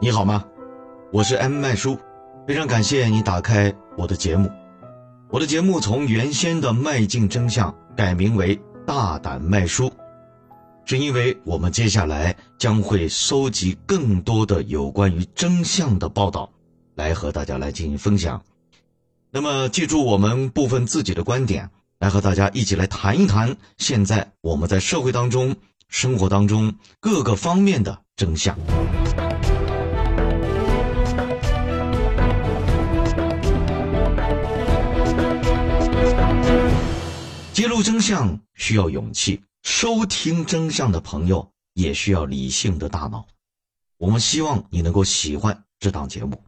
你好吗？我是 M 麦叔，非常感谢你打开我的节目。我的节目从原先的迈进真相改名为大胆麦叔，是因为我们接下来将会收集更多的有关于真相的报道，来和大家来进行分享。那么，记住我们部分自己的观点，来和大家一起来谈一谈现在我们在社会当中、生活当中各个方面的真相。揭露真相需要勇气，收听真相的朋友也需要理性的大脑。我们希望你能够喜欢这档节目。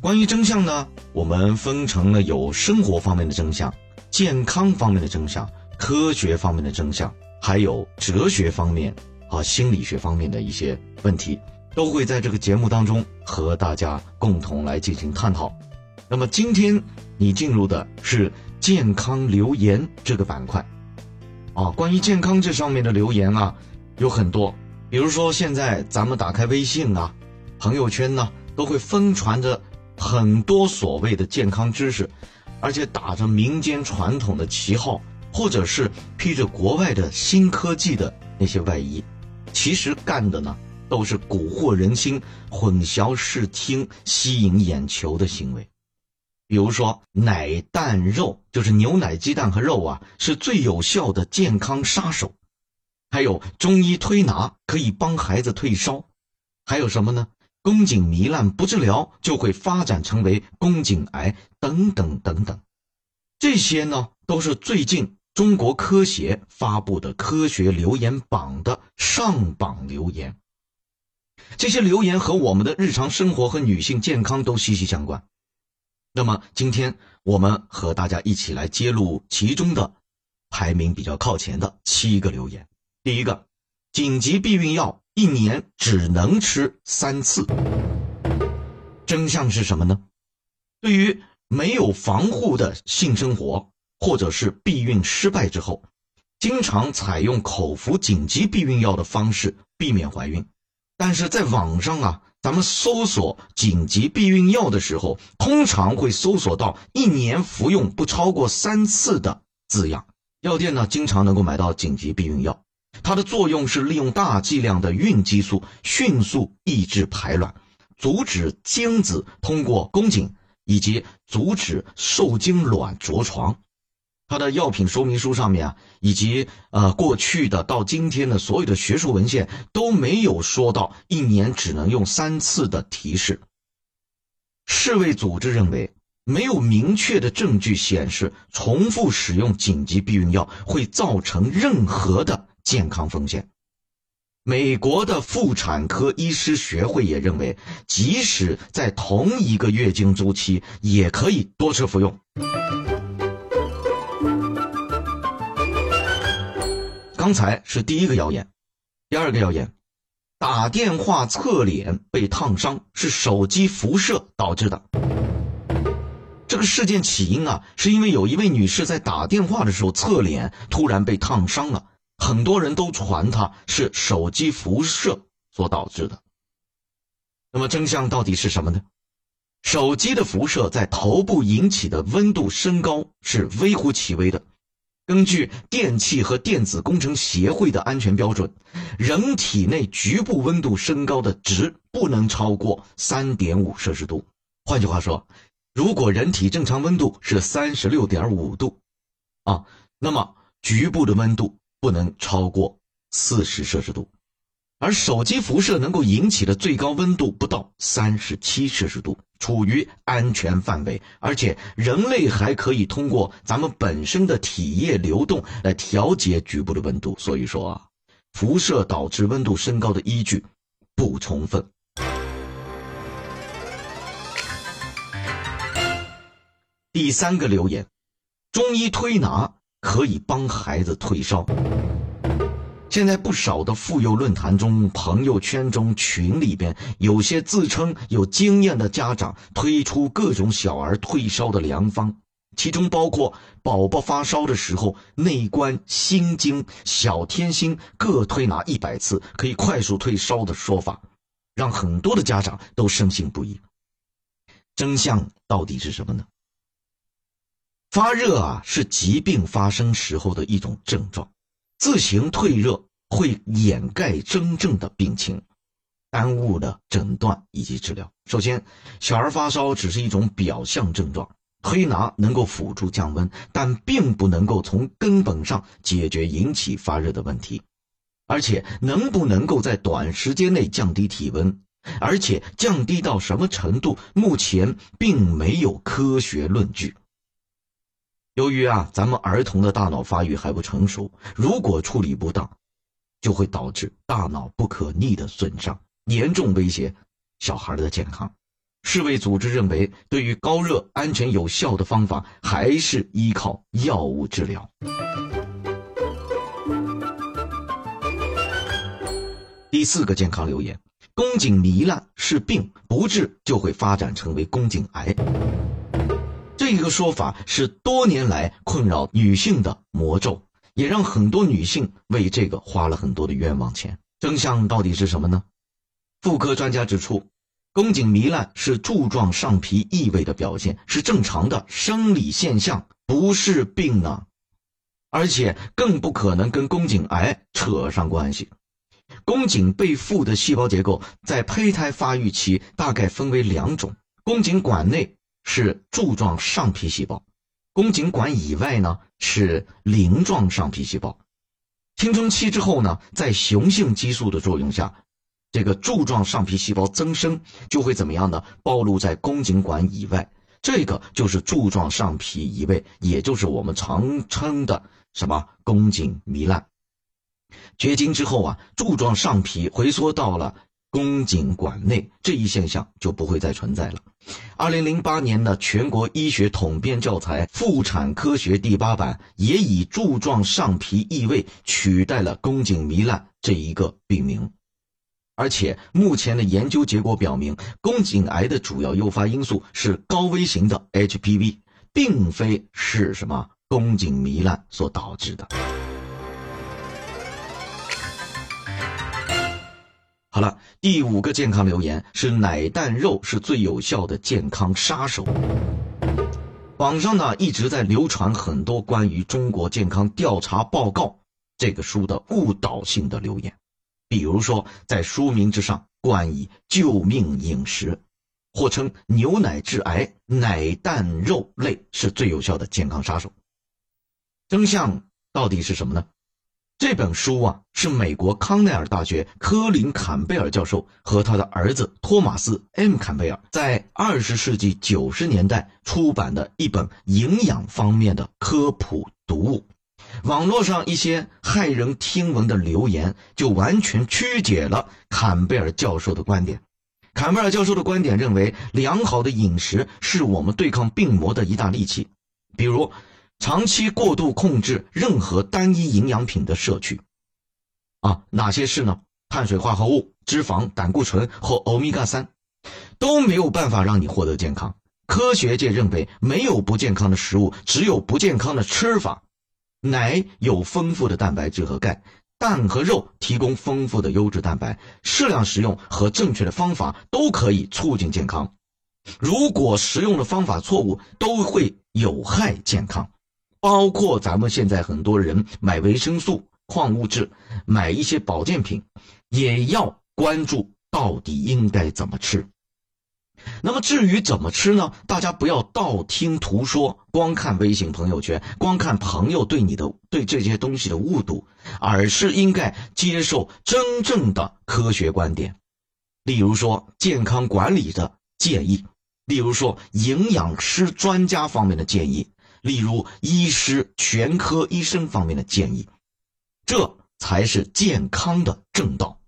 关于真相呢，我们分成了有生活方面的真相、健康方面的真相、科学方面的真相，还有哲学方面和心理学方面的一些问题，都会在这个节目当中和大家共同来进行探讨。那么今天你进入的是。健康留言这个板块，啊，关于健康这上面的留言啊，有很多。比如说，现在咱们打开微信啊，朋友圈呢，都会疯传着很多所谓的健康知识，而且打着民间传统的旗号，或者是披着国外的新科技的那些外衣，其实干的呢，都是蛊惑人心、混淆视听、吸引眼球的行为。比如说，奶蛋肉就是牛奶、鸡蛋和肉啊，是最有效的健康杀手。还有中医推拿可以帮孩子退烧。还有什么呢？宫颈糜烂不治疗就会发展成为宫颈癌等等等等。这些呢，都是最近中国科协发布的科学留言榜的上榜留言。这些留言和我们的日常生活和女性健康都息息相关。那么今天我们和大家一起来揭露其中的排名比较靠前的七个留言。第一个，紧急避孕药一年只能吃三次。真相是什么呢？对于没有防护的性生活，或者是避孕失败之后，经常采用口服紧急避孕药的方式避免怀孕，但是在网上啊。咱们搜索紧急避孕药的时候，通常会搜索到一年服用不超过三次的字样。药店呢，经常能够买到紧急避孕药，它的作用是利用大剂量的孕激素，迅速抑制排卵，阻止精子通过宫颈，以及阻止受精卵着床。它的药品说明书上面啊，以及呃过去的到今天的所有的学术文献都没有说到一年只能用三次的提示。世卫组织认为，没有明确的证据显示重复使用紧急避孕药会造成任何的健康风险。美国的妇产科医师学会也认为，即使在同一个月经周期，也可以多次服用。刚才是第一个谣言，第二个谣言，打电话侧脸被烫伤是手机辐射导致的。这个事件起因啊，是因为有一位女士在打电话的时候侧脸突然被烫伤了，很多人都传她是手机辐射所导致的。那么真相到底是什么呢？手机的辐射在头部引起的温度升高是微乎其微的。根据电气和电子工程协会的安全标准，人体内局部温度升高的值不能超过三点五摄氏度。换句话说，如果人体正常温度是三十六点五度，啊，那么局部的温度不能超过四十摄氏度。而手机辐射能够引起的最高温度不到三十七摄氏度。处于安全范围，而且人类还可以通过咱们本身的体液流动来调节局部的温度。所以说啊，辐射导致温度升高的依据不充分。第三个留言，中医推拿可以帮孩子退烧。现在不少的妇幼论坛中、朋友圈中、群里边，有些自称有经验的家长推出各种小儿退烧的良方，其中包括宝宝发烧的时候，内关、心经、小天心各推拿一百次，可以快速退烧的说法。让很多的家长都深信不疑。真相到底是什么呢？发热啊，是疾病发生时候的一种症状，自行退热会掩盖真正的病情，耽误了诊断以及治疗。首先，小儿发烧只是一种表象症状，推拿能够辅助降温，但并不能够从根本上解决引起发热的问题。而且，能不能够在短时间内降低体温，而且降低到什么程度，目前并没有科学论据。由于啊，咱们儿童的大脑发育还不成熟，如果处理不当，就会导致大脑不可逆的损伤，严重威胁小孩的健康。世卫组织认为，对于高热安全有效的方法还是依靠药物治疗。第四个健康留言：宫颈糜烂是病，不治就会发展成为宫颈癌。这个说法是多年来困扰女性的魔咒，也让很多女性为这个花了很多的冤枉钱。真相到底是什么呢？妇科专家指出，宫颈糜烂是柱状上皮异位的表现，是正常的生理现象，不是病呢，而且更不可能跟宫颈癌扯上关系。宫颈被覆的细胞结构在胚胎发育期大概分为两种：宫颈管内是柱状上皮细胞，宫颈管以外呢是鳞状上皮细胞。青春期之后呢，在雄性激素的作用下，这个柱状上皮细胞增生，就会怎么样呢？暴露在宫颈管以外，这个就是柱状上皮移位，也就是我们常称的什么宫颈糜烂。绝经之后啊，柱状上皮回缩到了宫颈管内，这一现象就不会再存在了。二零零八年的全国医学统编教材《妇产科学》第八版也以柱状上皮异位取代了宫颈糜烂这一个病名。而且目前的研究结果表明，宫颈癌的主要诱发因素是高危型的 HPV，并非是什么宫颈糜烂所导致的。好了，第五个健康留言是奶蛋肉是最有效的健康杀手。网上呢一直在流传很多关于中国健康调查报告这个书的误导性的留言，比如说在书名之上冠以“救命饮食”，或称牛奶致癌，奶蛋肉类是最有效的健康杀手。真相到底是什么呢？这本书啊，是美国康奈尔大学科林·坎贝尔教授和他的儿子托马斯 ·M· 坎贝尔在二十世纪九十年代出版的一本营养方面的科普读物。网络上一些骇人听闻的留言，就完全曲解了坎贝尔教授的观点。坎贝尔教授的观点认为，良好的饮食是我们对抗病魔的一大利器，比如。长期过度控制任何单一营养品的摄取，啊，哪些是呢？碳水化合物、脂肪、胆固醇和欧米伽三，都没有办法让你获得健康。科学界认为，没有不健康的食物，只有不健康的吃法。奶有丰富的蛋白质和钙，蛋和肉提供丰富的优质蛋白，适量食用和正确的方法都可以促进健康。如果食用的方法错误，都会有害健康。包括咱们现在很多人买维生素、矿物质，买一些保健品，也要关注到底应该怎么吃。那么至于怎么吃呢？大家不要道听途说，光看微信朋友圈，光看朋友对你的对这些东西的误读，而是应该接受真正的科学观点。例如说健康管理的建议，例如说营养师专家方面的建议。例如，医师、全科医生方面的建议，这才是健康的正道。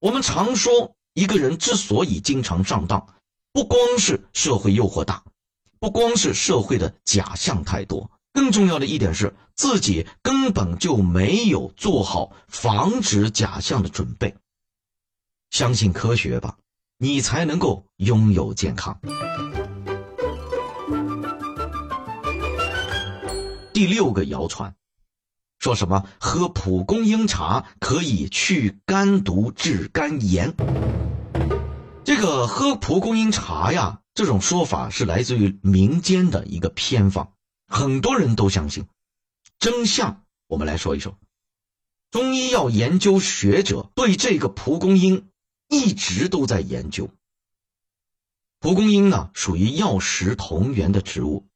我们常说，一个人之所以经常上当，不光是社会诱惑大，不光是社会的假象太多，更重要的一点是自己根本就没有做好防止假象的准备。相信科学吧，你才能够拥有健康。第六个谣传，说什么喝蒲公英茶可以去肝毒治肝炎？这个喝蒲公英茶呀，这种说法是来自于民间的一个偏方，很多人都相信。真相，我们来说一说。中医药研究学者对这个蒲公英一直都在研究。蒲公英呢，属于药食同源的植物，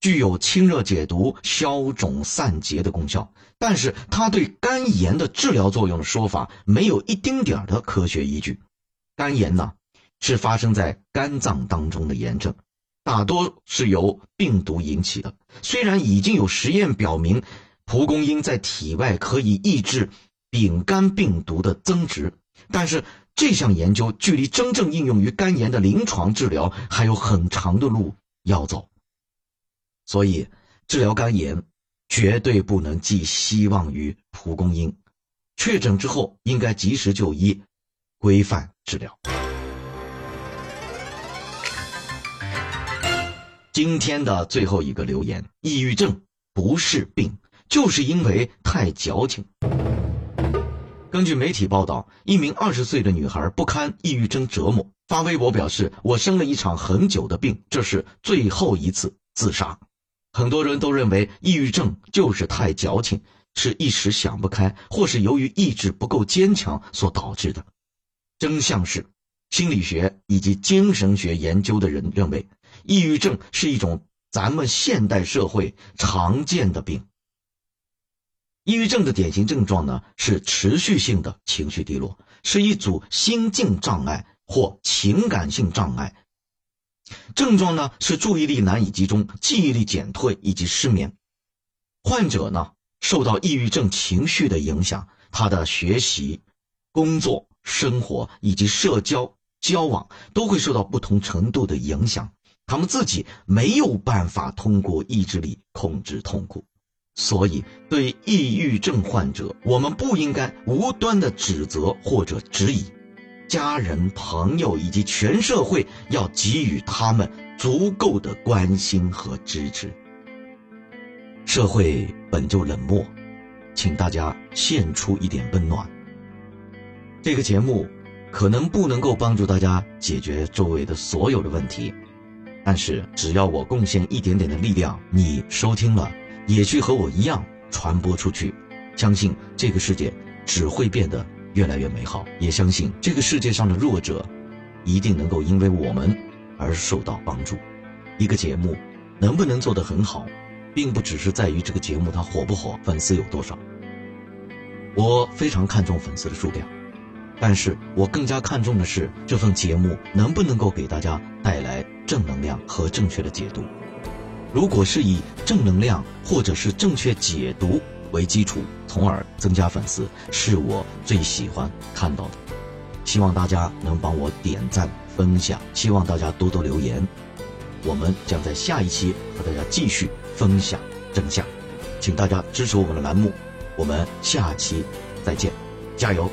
具有清热解毒、消肿散结的功效。但是它对肝炎的治疗作用的说法，没有一丁点儿的科学依据。肝炎呢，是发生在肝脏当中的炎症，大多是由病毒引起的。虽然已经有实验表明，蒲公英在体外可以抑制丙肝病毒的增殖，但是这项研究距离真正应用于肝炎的临床治疗还有很长的路要走。所以，治疗肝炎。绝对不能寄希望于蒲公英，确诊之后应该及时就医，规范治疗。今天的最后一个留言：抑郁症不是病，就是因为太矫情。根据媒体报道，一名二十岁的女孩不堪抑郁症折磨，发微博表示：“我生了一场很久的病，这是最后一次自杀。”很多人都认为抑郁症就是太矫情，是一时想不开，或是由于意志不够坚强所导致的。真相是，心理学以及精神学研究的人认为，抑郁症是一种咱们现代社会常见的病。抑郁症的典型症状呢是持续性的情绪低落，是一组心境障碍或情感性障碍。症状呢是注意力难以集中、记忆力减退以及失眠。患者呢受到抑郁症情绪的影响，他的学习、工作、生活以及社交交往都会受到不同程度的影响。他们自己没有办法通过意志力控制痛苦，所以对抑郁症患者，我们不应该无端的指责或者质疑。家人、朋友以及全社会要给予他们足够的关心和支持。社会本就冷漠，请大家献出一点温暖。这个节目可能不能够帮助大家解决周围的所有的问题，但是只要我贡献一点点的力量，你收听了，也去和我一样传播出去，相信这个世界只会变得。越来越美好，也相信这个世界上的弱者，一定能够因为我们而受到帮助。一个节目能不能做得很好，并不只是在于这个节目它火不火，粉丝有多少。我非常看重粉丝的数量，但是我更加看重的是这份节目能不能够给大家带来正能量和正确的解读。如果是以正能量或者是正确解读。为基础，从而增加粉丝，是我最喜欢看到的。希望大家能帮我点赞、分享，希望大家多多留言。我们将在下一期和大家继续分享真相，请大家支持我们的栏目。我们下期再见，加油！